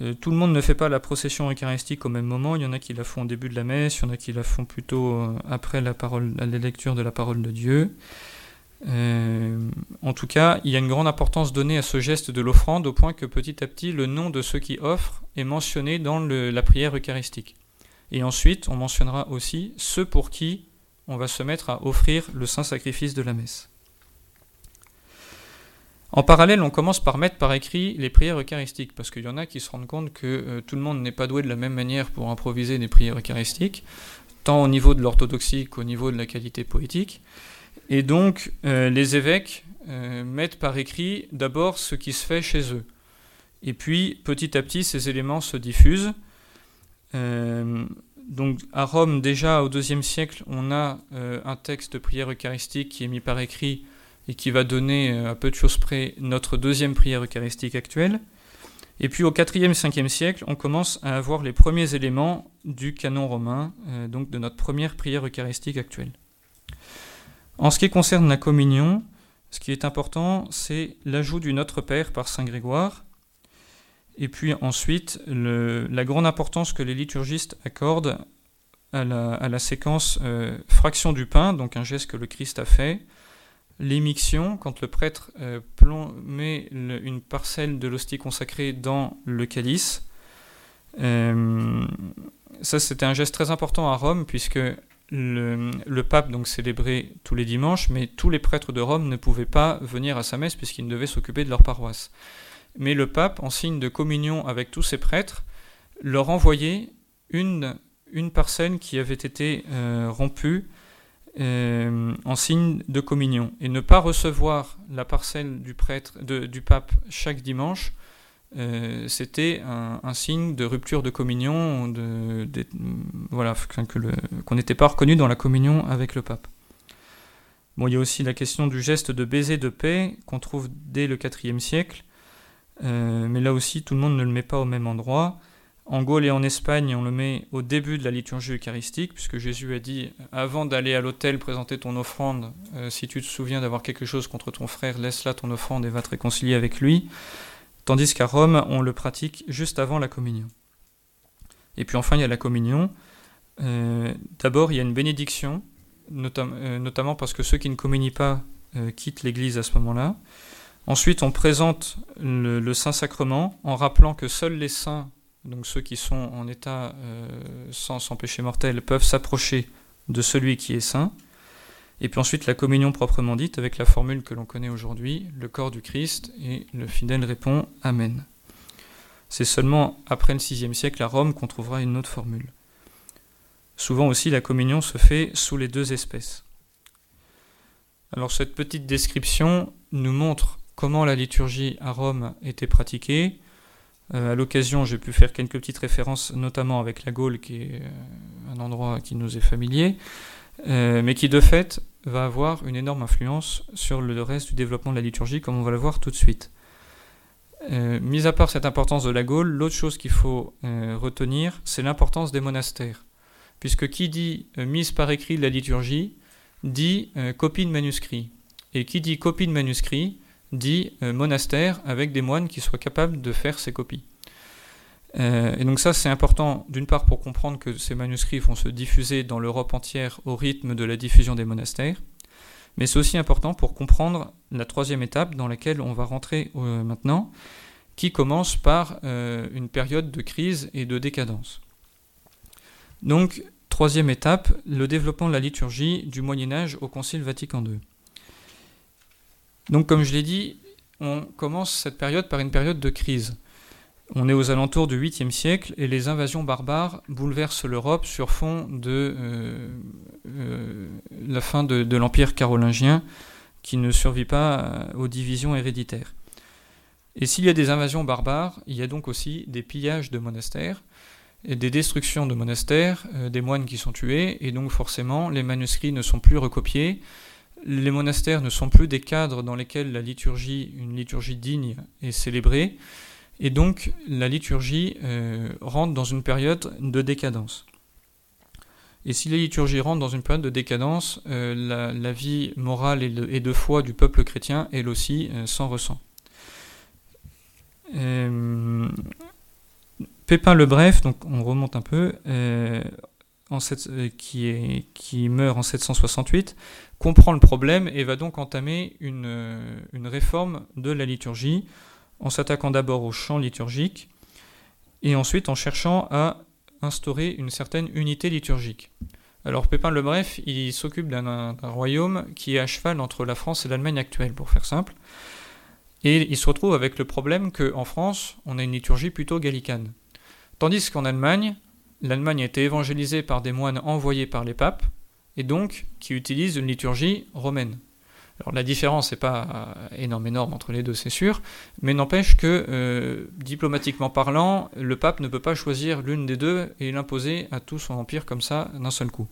Euh, tout le monde ne fait pas la procession eucharistique au même moment, il y en a qui la font au début de la messe, il y en a qui la font plutôt euh, après la, lecture de la parole de Dieu. en tout cas, il y a une grande importance donnée à ce geste de l'offrande au point que petit à petit le nom de ceux qui offrent est mentionné dans la prière eucharistique. Et ensuite, on mentionnera aussi ceux pour qui on va se mettre à offrir le saint sacrifice de la messe. En parallèle, on commence par mettre par écrit les prières eucharistiques, parce qu'il y en a qui se rendent compte que euh, tout le monde n'est pas doué de la même manière pour improviser des prières eucharistiques, tant au niveau de l'orthodoxie qu'au niveau de la qualité poétique. Et donc, euh, les évêques euh, mettent par écrit d'abord ce qui se fait chez eux. Et puis, petit à petit, ces éléments se diffusent donc à Rome, déjà au IIe siècle, on a un texte de prière eucharistique qui est mis par écrit et qui va donner euh, à peu de choses près notre deuxième prière eucharistique actuelle. Et puis au IVe, Ve siècle, on commence à avoir les premiers éléments du canon romain, euh, donc de notre première prière eucharistique actuelle. En ce qui concerne la communion, ce qui est important, c'est l'ajout du Notre Père par Saint Grégoire, et puis ensuite, la grande importance que les liturgistes accordent à la, séquence euh, fraction du pain, donc un geste que le Christ a fait, l'émiction, quand le prêtre euh, met une parcelle de l'hostie consacrée dans le calice. Euh, ça, c'était un geste très important à Rome, puisque le, pape donc célébrait tous les dimanches, mais tous les prêtres de Rome ne pouvaient pas venir à sa messe puisqu'ils devaient s'occuper de leur paroisse mais le pape, en signe de communion avec tous ses prêtres, leur envoyait une, une parcelle qui avait été euh, rompue euh, en signe de communion. Et ne pas recevoir la parcelle du, pape chaque dimanche, euh, c'était un, signe de rupture de communion, voilà, qu'on n'était pas reconnu dans la communion avec le pape. Bon, il y a aussi la question du geste de baiser de paix qu'on trouve dès le IVe siècle, euh, mais là aussi, tout le monde ne le met pas au même endroit. En Gaule et en Espagne, on le met au début de la liturgie eucharistique, puisque Jésus a dit, avant d'aller à l'autel présenter ton offrande, euh, si tu te souviens d'avoir quelque chose contre ton frère, laisse là ton offrande et va te réconcilier avec lui. Tandis qu'à Rome, on le pratique juste avant la communion. Et puis enfin, il y a la communion. Euh, d'abord, il y a une bénédiction, notamment parce que ceux qui ne communient pas quittent l'Église à ce moment-là. Ensuite, on présente le, Saint-Sacrement en rappelant que seuls les saints, donc ceux qui sont en état euh, sans, péché mortel, peuvent s'approcher de celui qui est saint. Et puis ensuite, la communion proprement dite, avec la formule que l'on connaît aujourd'hui, le corps du Christ, et le fidèle répond Amen. C'est seulement après le VIe siècle à Rome qu'on trouvera une autre formule. Souvent aussi, la communion se fait sous les deux espèces. Alors cette petite description nous montre comment la liturgie à Rome était pratiquée. Euh, à l'occasion, j'ai pu faire quelques petites références, notamment avec la Gaule, qui est euh, un endroit qui nous est familier, euh, mais qui de fait va avoir une énorme influence sur le reste du développement de la liturgie, comme on va le voir tout de suite. mis à part cette importance de la Gaule, l'autre chose qu'il faut retenir, c'est l'importance des monastères. Puisque qui dit mise par écrit de la liturgie, dit copie de manuscrit. Et qui dit copie de manuscrit, dit monastère avec des moines qui soient capables de faire ces copies. Euh, et donc ça, c'est important d'une part pour comprendre que ces manuscrits vont se diffuser dans l'Europe entière au rythme de la diffusion des monastères, mais c'est aussi important pour comprendre la troisième étape dans laquelle on va rentrer euh, maintenant, qui commence par euh, une période de crise et de décadence. Donc, troisième étape, le développement de la liturgie du Moyen Âge au Concile Vatican II. Donc, comme je l'ai dit, on commence cette période par une période de crise. On est aux alentours du 8e siècle et les invasions barbares bouleversent l'Europe sur fond de euh, euh, la fin de, l'Empire carolingien qui ne survit pas euh, aux divisions héréditaires. Et s'il y a des invasions barbares, il y a donc aussi des pillages de monastères et des destructions de monastères, des moines qui sont tués, et donc forcément les manuscrits ne sont plus recopiés, les monastères ne sont plus des cadres dans lesquels la liturgie, une liturgie digne, est célébrée, et donc la liturgie euh, rentre dans une période de décadence. Et si la liturgie rentre dans une période de décadence, euh, la, vie morale et de, foi du peuple chrétien, elle aussi, euh, s'en ressent. Pépin le Bref, donc on remonte un peu, en qui, meurt en 768, comprend le problème et va donc entamer une, une réforme de la liturgie en s'attaquant d'abord au chant liturgique et ensuite en cherchant à instaurer une certaine unité liturgique. Alors Pépin le Bref, il s'occupe d'un royaume qui est à cheval entre la France et l'Allemagne actuelle, pour faire simple. Et il se retrouve avec le problème qu'en France, on a une liturgie plutôt gallicane. Tandis qu'en Allemagne, l'Allemagne a été évangélisée par des moines envoyés par les papes, et donc qui utilisent une liturgie romaine. Alors la différence n'est pas euh, énorme, énorme entre les deux, c'est sûr, mais n'empêche que, euh, diplomatiquement parlant, le pape ne peut pas choisir l'une des deux et l'imposer à tout son empire comme ça d'un seul coup.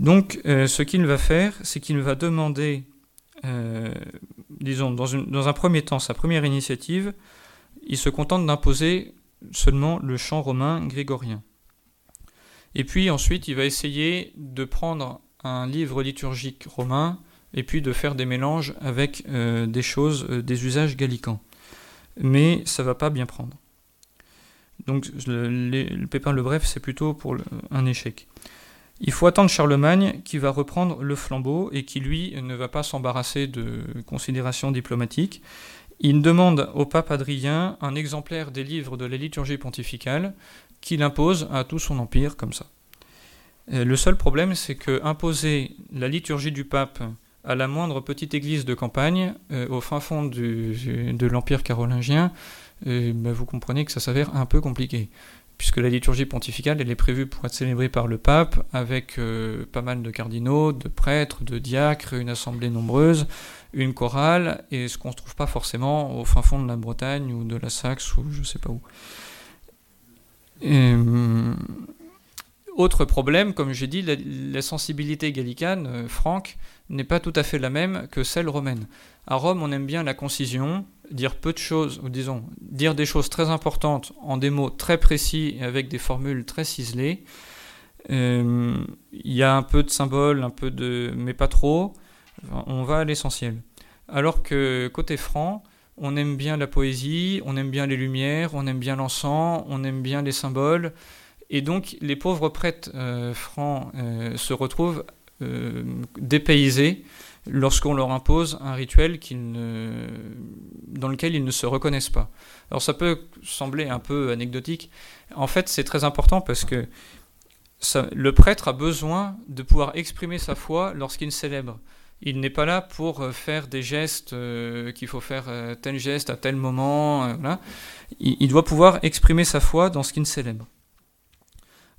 Donc euh, ce qu'il va faire, c'est qu'il va demander, disons, dans, dans, un premier temps, sa première initiative, il se contente d'imposer seulement le chant romain grégorien. Et puis ensuite, il va essayer de prendre un livre liturgique romain, et puis de faire des mélanges avec euh, des choses, euh, des usages gallicans. Mais ça va pas bien prendre. Donc le, Pépin le Bref, c'est plutôt pour un échec. Il faut attendre Charlemagne qui va reprendre le flambeau et qui, lui, ne va pas s'embarrasser de considérations diplomatiques. Il demande au pape Adrien un exemplaire des livres de la liturgie pontificale qu'il impose à tout son empire comme ça. Euh, le seul problème, c'est que imposer la liturgie du pape à la moindre petite église de campagne, euh, au fin fond de l'Empire carolingien, euh, ben, vous comprenez que ça s'avère un peu compliqué. Puisque la liturgie pontificale, elle est prévue pour être célébrée par le pape, avec pas mal de cardinaux, de prêtres, de diacres, une assemblée nombreuse, une chorale, et ce qu'on ne trouve pas forcément au fin fond de la Bretagne ou de la Saxe ou je sais pas où. Autre problème, comme j'ai dit, la, sensibilité gallicane, franque, n'est pas tout à fait la même que celle romaine. À Rome, on aime bien la concision, dire peu de choses, ou disons, dire des choses très importantes en des mots très précis et avec des formules très ciselées. Euh, il y a un peu de symboles, un peu de, mais pas trop. On va à l'essentiel. Alors que côté franc, on aime bien la poésie, on aime bien les lumières, on aime bien l'encens, on aime bien les symboles. Et donc les pauvres prêtres euh, francs euh, se retrouvent euh, dépaysés lorsqu'on leur impose un rituel dans lequel ils ne se reconnaissent pas. Alors ça peut sembler un peu anecdotique. En fait, c'est très important parce que le prêtre a besoin de pouvoir exprimer sa foi lorsqu'il célèbre. Il n'est pas là pour euh, faire des gestes euh, qu'il faut faire tel geste à tel moment. il, doit pouvoir exprimer sa foi dans ce qu'il célèbre.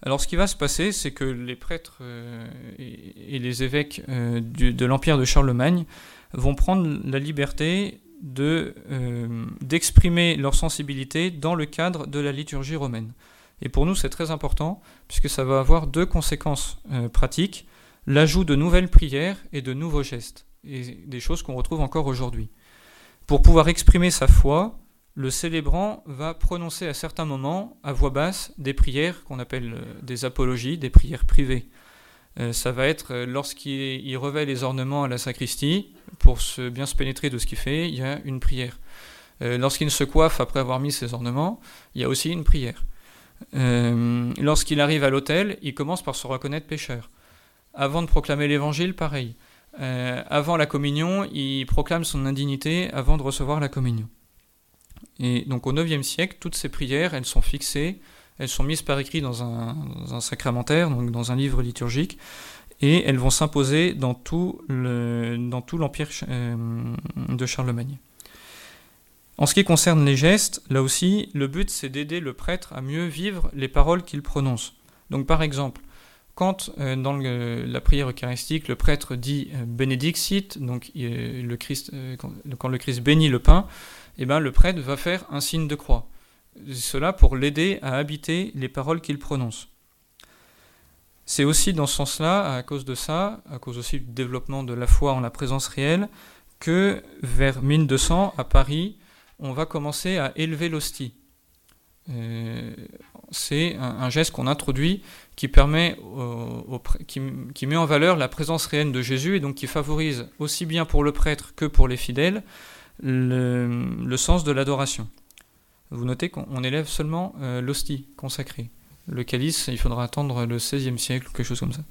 Alors ce qui va se passer, c'est que les prêtres euh, et, les évêques euh, de l'Empire de Charlemagne vont prendre la liberté de, euh, d'exprimer leur sensibilité dans le cadre de la liturgie romaine. Et pour nous, c'est très important, puisque ça va avoir deux conséquences pratiques, l'ajout de nouvelles prières et de nouveaux gestes, et des choses qu'on retrouve encore aujourd'hui. Pour pouvoir exprimer sa foi, le célébrant va prononcer à certains moments, à voix basse, des prières qu'on appelle euh, des apologies, des prières privées. Euh, ça va être lorsqu'il revêt les ornements à la sacristie, pour se, bien se pénétrer de ce qu'il fait, il y a une prière. lorsqu'il se coiffe après avoir mis ses ornements, il y a aussi une prière. lorsqu'il arrive à l'autel, il commence par se reconnaître pécheur. Avant de proclamer l'évangile, pareil. avant la communion, il proclame son indignité avant de recevoir la communion. Et donc au IXe siècle, toutes ces prières, elles sont fixées, elles sont mises par écrit dans un, sacramentaire, donc dans un livre liturgique, et elles vont s'imposer dans tout l'empire euh, de Charlemagne. En ce qui concerne les gestes, là aussi, le but c'est d'aider le prêtre à mieux vivre les paroles qu'il prononce. Donc par exemple, quand euh, dans la prière eucharistique, le prêtre dit euh, donc le Christ, quand le Christ bénit le pain, eh ben, le prêtre va faire un signe de croix. Cela pour l'aider à habiter les paroles qu'il prononce. C'est aussi dans ce sens-là, à cause de ça, à cause aussi du développement de la foi en la présence réelle, que vers 1200, à Paris, on va commencer à élever l'hostie. Euh, c'est un, geste qu'on introduit qui permet, qui, met en valeur la présence réelle de Jésus et donc qui favorise aussi bien pour le prêtre que pour les fidèles le, sens de l'adoration. Vous notez qu'on élève seulement euh, l'hostie consacrée. Le calice, il faudra attendre le XVIe siècle ou quelque chose comme ça.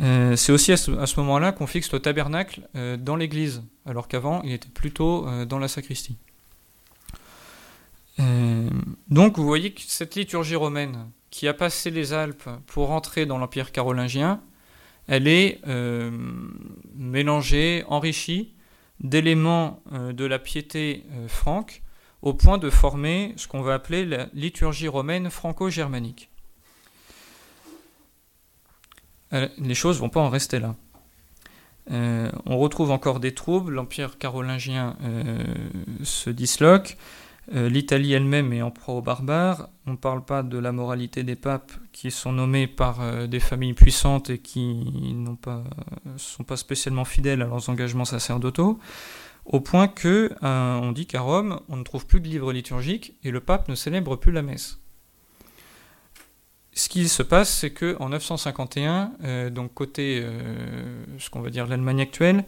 Euh, c'est aussi à ce, moment-là qu'on fixe le tabernacle euh, dans l'église, alors qu'avant il était plutôt dans la sacristie. donc vous voyez que cette liturgie romaine qui a passé les Alpes pour entrer dans l'Empire carolingien, elle est mélangée, enrichie d'éléments euh, de la piété euh, franque au point de former ce qu'on va appeler la liturgie romaine franco-germanique. Euh, les choses ne vont pas en rester là. on retrouve encore des troubles, l'empire carolingien se disloque, euh, L'Italie elle-même est en proie aux barbares. On ne parle pas de la moralité des papes qui sont nommés par euh, des familles puissantes et qui ne sont pas spécialement fidèles à leurs engagements sacerdotaux, au point que euh, on dit qu'à Rome, on ne trouve plus de livres liturgiques et le pape ne célèbre plus la messe. Ce qui se passe, c'est que en 951, donc côté ce qu'on va dire l'Allemagne actuelle,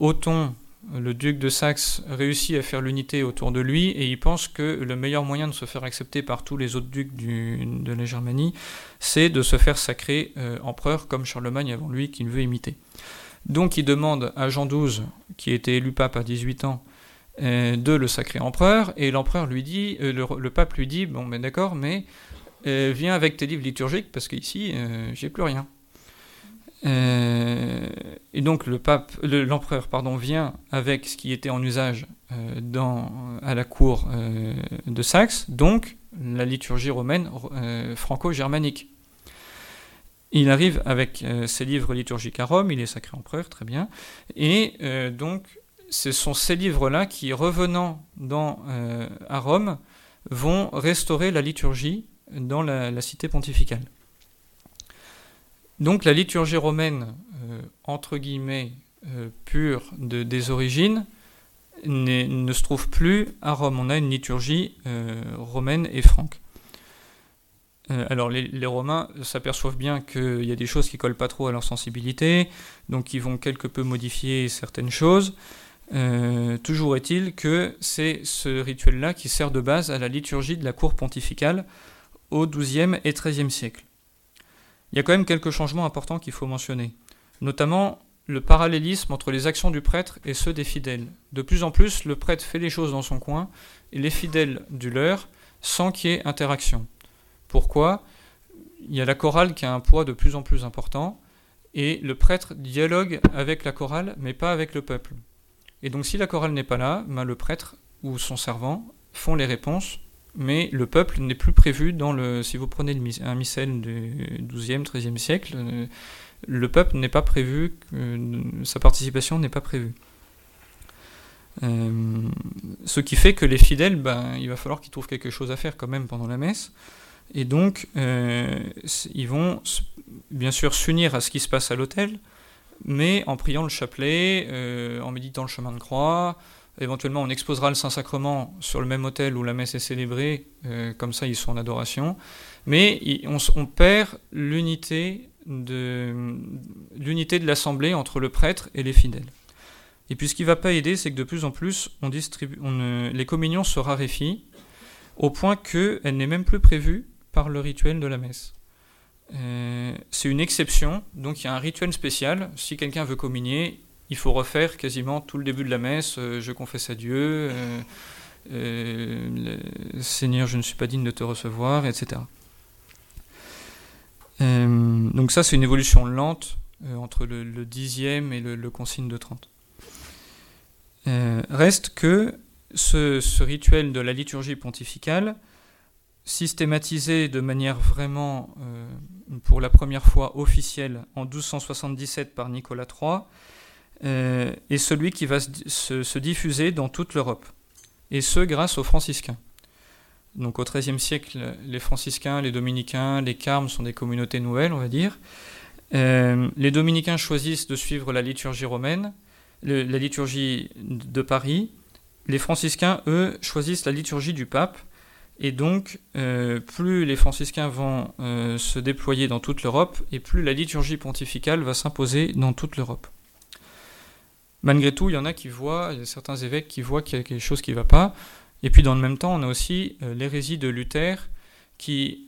Othon le duc de Saxe réussit à faire l'unité autour de lui et il pense que le meilleur moyen de se faire accepter par tous les autres ducs de la Germanie, c'est de se faire sacrer euh, empereur comme Charlemagne avant lui qu'il veut imiter. Donc il demande à Jean XII, qui était élu pape à 18 ans, euh, de le sacrer empereur et l'empereur lui dit, euh, le, pape lui dit, bon ben d'accord, mais viens avec tes livres liturgiques parce qu'ici j'ai plus rien. Euh, et donc le pape, l'empereur pardon, vient avec ce qui était en usage euh, dans, à la cour euh, de Saxe, donc la liturgie romaine franco-germanique. Il arrive avec ses livres liturgiques à Rome, il est sacré empereur, très bien, et donc ce sont ces livres-là qui, revenant à Rome, vont restaurer la liturgie dans la cité pontificale. Donc la liturgie romaine, euh, entre guillemets, euh, pure de, des origines, ne se trouve plus à Rome. On a une liturgie euh, romaine et franque. alors les, Romains s'aperçoivent bien qu'il y a des choses qui collent pas trop à leur sensibilité, donc ils vont quelque peu modifier certaines choses. toujours est-il que c'est ce rituel-là qui sert de base à la liturgie de la cour pontificale au XIIe et XIIIe siècle il y a quand même quelques changements importants qu'il faut mentionner, notamment le parallélisme entre les actions du prêtre et ceux des fidèles. De plus en plus, le prêtre fait les choses dans son coin et les fidèles du leur sans qu'il y ait interaction. Pourquoi? Il y a la chorale qui a un poids de plus en plus important et le prêtre dialogue avec la chorale mais pas avec le peuple. Et donc si la chorale n'est pas là, ben, le prêtre ou son servant font les réponses mais le peuple n'est plus prévu dans le. Si vous prenez un missel du XIIe, XIIIe siècle, euh, le peuple n'est pas prévu, sa participation n'est pas prévue. Euh, ce qui fait que les fidèles, ben, il va falloir qu'ils trouvent quelque chose à faire quand même pendant la messe. Et donc, euh, ils vont bien sûr s'unir à ce qui se passe à l'autel, mais en priant le chapelet, en méditant le chemin de croix, Éventuellement, on exposera le Saint-Sacrement sur le même autel où la messe est célébrée, comme ça ils sont en adoration. Mais on, perd l'unité de, l'unité de l'assemblée entre le prêtre et les fidèles. Et puis ce qui ne va pas aider, c'est que de plus en plus, on distribue, les communions se raréfient au point qu'elle n'est même plus prévue par le rituel de la messe. Euh, c'est une exception, donc il y a un rituel spécial. Si quelqu'un veut communier, il faut refaire quasiment tout le début de la messe. Euh, je confesse à Dieu, euh, Seigneur, je ne suis pas digne de te recevoir, etc. donc ça, c'est une évolution lente entre le, dixième et le, consigne de 30. reste que ce, rituel de la liturgie pontificale systématisé de manière vraiment, euh, pour la première fois officielle, en 1277 par Nicolas III, euh, est celui qui va se, diffuser dans toute l'Europe. Et ce, grâce aux franciscains. Donc au XIIIe siècle, les franciscains, les dominicains, les carmes sont des communautés nouvelles, on va dire. Euh, les dominicains choisissent de suivre la liturgie romaine, la liturgie de Paris. Les franciscains, eux, choisissent la liturgie du pape et donc, euh, plus les franciscains vont euh, se déployer dans toute l'Europe, et plus la liturgie pontificale va s'imposer dans toute l'Europe. Malgré tout, il y en a qui voient, y a certains évêques qui voient qu'il y a quelque chose qui ne va pas. Et puis dans le même temps, on a aussi euh, l'hérésie de Luther, qui,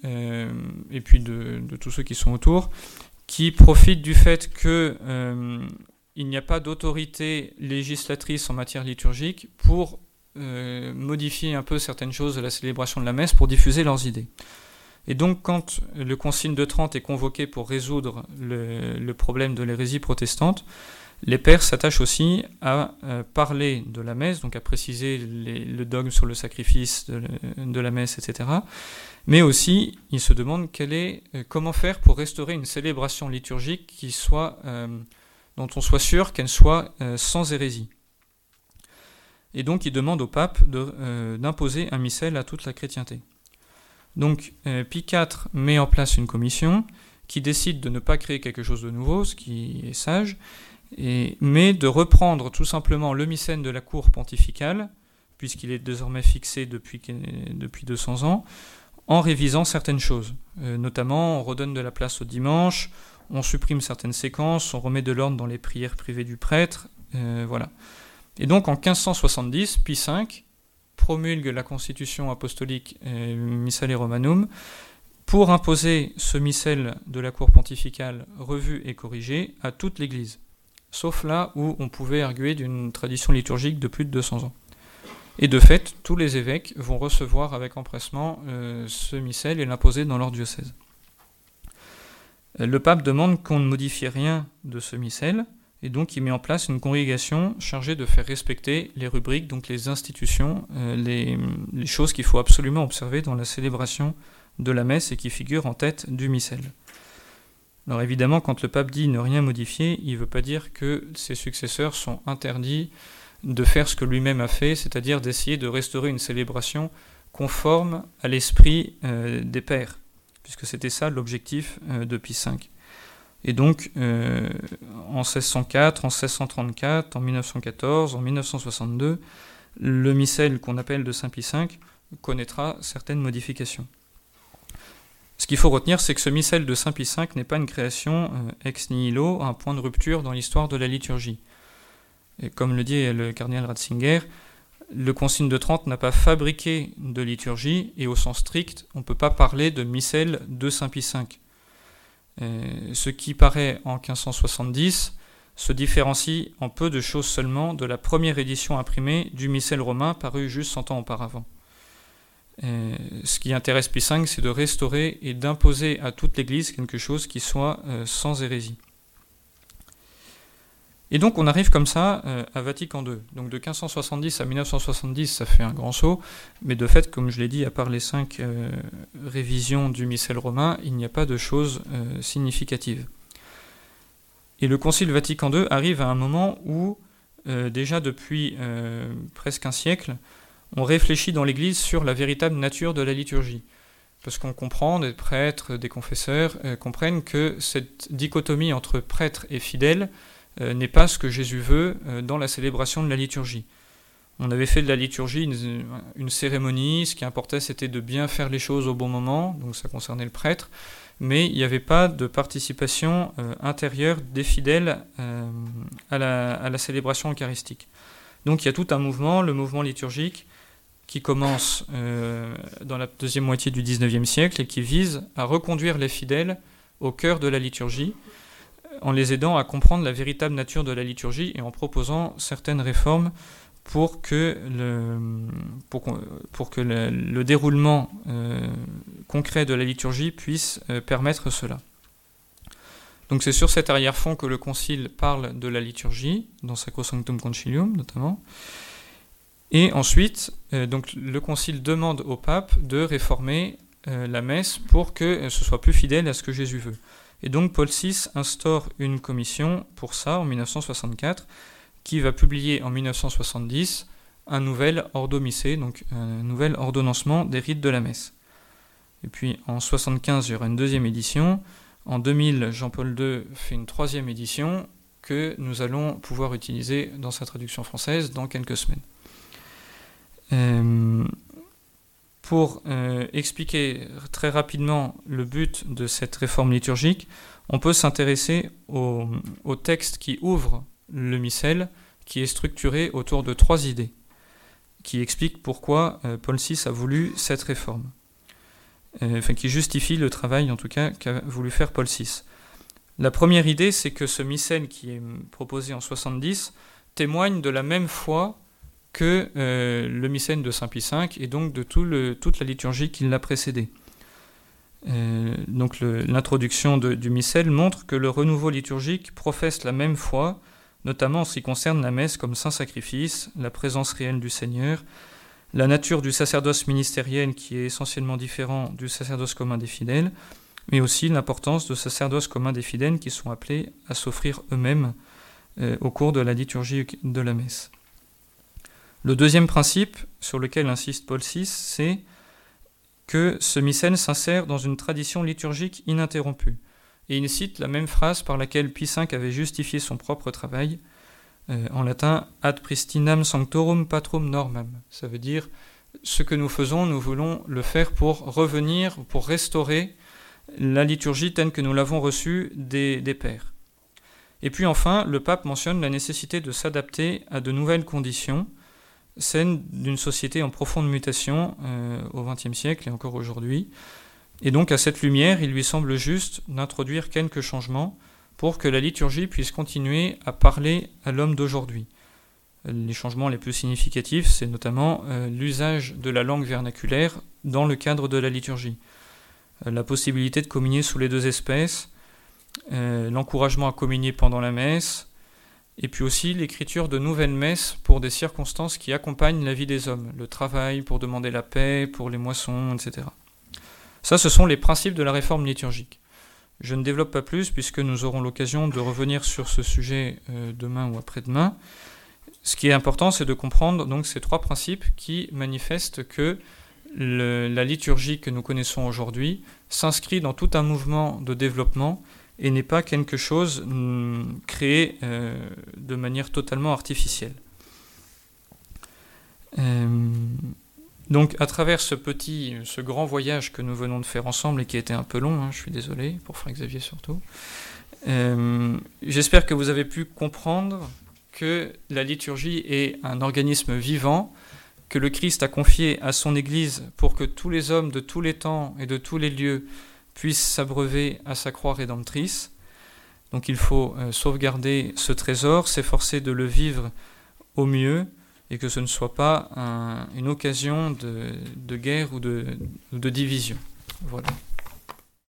et puis de, tous ceux qui sont autour, qui profitent du fait qu'il n'y a pas d'autorité législatrice en matière liturgique pour euh, modifier un peu certaines choses de la célébration de la messe pour diffuser leurs idées. Et donc quand le Concile de Trente est convoqué pour résoudre le, problème de l'hérésie protestante, les pères s'attachent aussi à euh, parler de la messe, donc à préciser le dogme sur le sacrifice de, la messe, etc. Mais aussi, ils se demandent euh, comment faire pour restaurer une célébration liturgique qui soit, dont on soit sûr qu'elle soit sans hérésie. Et donc il demande au pape euh, d'imposer un missel à toute la chrétienté. Donc euh, Pie IV met en place une commission qui décide de ne pas créer quelque chose de nouveau, ce qui est sage, mais de reprendre tout simplement le missel de la cour pontificale, puisqu'il est désormais fixé depuis, depuis 200 ans, en révisant certaines choses. Euh, notamment, on redonne de la place au dimanche, on supprime certaines séquences, on remet de l'ordre dans les prières privées du prêtre, voilà. Et donc en 1570, Pie V promulgue la constitution apostolique euh, Missale Romanum pour imposer ce missel de la cour pontificale revu et corrigé à toute l'Église, sauf là où on pouvait arguer d'une tradition liturgique de plus de 200 ans. Et de fait, tous les évêques vont recevoir avec empressement euh, ce missel et l'imposer dans leur diocèse. Le pape demande qu'on ne modifie rien de ce missel, et donc, il met en place une congrégation chargée de faire respecter les rubriques, donc les institutions, euh, les, choses qu'il faut absolument observer dans la célébration de la messe et qui figurent en tête du missel. Alors évidemment, quand le pape dit ne rien modifier, il ne veut pas dire que ses successeurs sont interdits de faire ce que lui-même a fait, c'est-à-dire d'essayer de restaurer une célébration conforme à l'esprit euh, des pères, puisque c'était ça l'objectif de Pie V. Et donc, euh, en 1604, en 1634, en 1914, en 1962, le missel qu'on appelle de Saint-Pie V connaîtra certaines modifications. Ce qu'il faut retenir, c'est que ce missel de Saint-Pie V n'est pas une création euh, ex nihilo, un point de rupture dans l'histoire de la liturgie. Et comme le dit le cardinal Ratzinger, le Concile de Trente n'a pas fabriqué de liturgie, et au sens strict, on ne peut pas parler de missel de Saint-Pie V. Euh, ce qui paraît en 1570 se différencie en peu de choses seulement de la première édition imprimée du missel romain paru juste 100 ans auparavant. Euh, ce qui intéresse Pie V, c'est de restaurer et d'imposer à toute l'Église quelque chose qui soit euh, sans hérésie. Et donc on arrive comme ça euh, à Vatican II. Donc de 1570 à 1970, ça fait un grand saut, mais de fait, comme je l'ai dit, à part les cinq révisions du missel romain, il n'y a pas de choses significatives. Et le Concile Vatican II arrive à un moment où, déjà depuis presque un siècle, on réfléchit dans l'Église sur la véritable nature de la liturgie. Parce qu'on comprend, des prêtres, des confesseurs comprennent que cette dichotomie entre prêtre et fidèle euh, n'est pas ce que Jésus veut euh, dans la célébration de la liturgie. On avait fait de la liturgie une, cérémonie, ce qui importait c'était de bien faire les choses au bon moment, donc ça concernait le prêtre, mais il n'y avait pas de participation euh, intérieure des fidèles euh, à, la, célébration eucharistique. Donc il y a tout un mouvement, le mouvement liturgique, qui commence euh, dans la deuxième moitié du XIXe siècle et qui vise à reconduire les fidèles au cœur de la liturgie, en les aidant à comprendre la véritable nature de la liturgie et en proposant certaines réformes pour que le, pour, que le, déroulement euh, concret de la liturgie puisse euh, permettre cela. Donc c'est sur cet arrière-fond que le Concile parle de la liturgie, dans Sacrosanctum Concilium notamment. Et ensuite, euh, donc, le Concile demande au pape de réformer la messe pour que ce soit plus fidèle à ce que Jésus veut. Et donc Paul VI instaure une commission pour ça en 1964 qui va publier en 1970 un nouvel ordomicée, donc un nouvel ordonnancement des rites de la messe. Et puis en 1975, il y aura une deuxième édition. En 2000, Jean-Paul II fait une troisième édition que nous allons pouvoir utiliser dans sa traduction française dans quelques semaines. Euh, pour euh, expliquer très rapidement le but de cette réforme liturgique, on peut s'intéresser au, texte qui ouvre le missel, qui est structuré autour de trois idées, qui expliquent pourquoi euh, Paul VI a voulu cette réforme, enfin qui justifie le travail en tout cas qu'a voulu faire Paul VI. La première idée, c'est que ce missel qui est proposé en 70 témoigne de la même foi que euh, le missel de Saint Pie V et donc de toute la liturgie qui l'a précédé. donc l'introduction du missel montre que le renouveau liturgique professe la même foi notamment en ce qui concerne la messe comme saint sacrifice, la présence réelle du Seigneur, la nature du sacerdoce ministériel qui est essentiellement différent du sacerdoce commun des fidèles, mais aussi l'importance de sacerdoce commun des fidèles qui sont appelés à s'offrir eux-mêmes euh, au cours de la liturgie de la messe. Le deuxième principe sur lequel insiste Paul VI, c'est que ce missel s'insère dans une tradition liturgique ininterrompue et il cite la même phrase par laquelle Pie V avait justifié son propre travail, euh, en latin ad pristinam sanctorum patrum normam. Ça veut dire ce que nous faisons, nous voulons le faire pour revenir, pour restaurer la liturgie telle que nous l'avons reçue des, pères. Et puis enfin, le pape mentionne la nécessité de s'adapter à de nouvelles conditions, celles d'une société en profonde mutation euh, au XXe siècle et encore aujourd'hui, et donc à cette lumière, il lui semble juste d'introduire quelques changements pour que la liturgie puisse continuer à parler à l'homme d'aujourd'hui. Les changements les plus significatifs, c'est notamment euh, l'usage de la langue vernaculaire dans le cadre de la liturgie, euh, la possibilité de communier sous les deux espèces, l'encouragement à communier pendant la messe, et puis aussi l'écriture de nouvelles messes pour des circonstances qui accompagnent la vie des hommes, le travail pour demander la paix, pour les moissons, etc. Ça, ce sont les principes de la réforme liturgique. Je ne développe pas plus puisque nous aurons l'occasion de revenir sur ce sujet euh, demain ou après-demain. Ce qui est important, c'est de comprendre donc ces trois principes qui manifestent que la liturgie que nous connaissons aujourd'hui s'inscrit dans tout un mouvement de développement et n'est pas quelque chose hum, créé euh, de manière totalement artificielle. Euh, donc à travers ce petit, ce grand voyage que nous venons de faire ensemble et qui été un peu long, hein, je suis désolé, pour Frère Xavier surtout, euh, j'espère que vous avez pu comprendre que la liturgie est un organisme vivant que le Christ a confié à son Église pour que tous les hommes de tous les temps et de tous les lieux puissent s'abreuver à sa croix rédemptrice. Donc il faut euh, sauvegarder ce trésor, s'efforcer de le vivre au mieux, et que ce ne soit pas une occasion de, guerre ou de, de division. Voilà.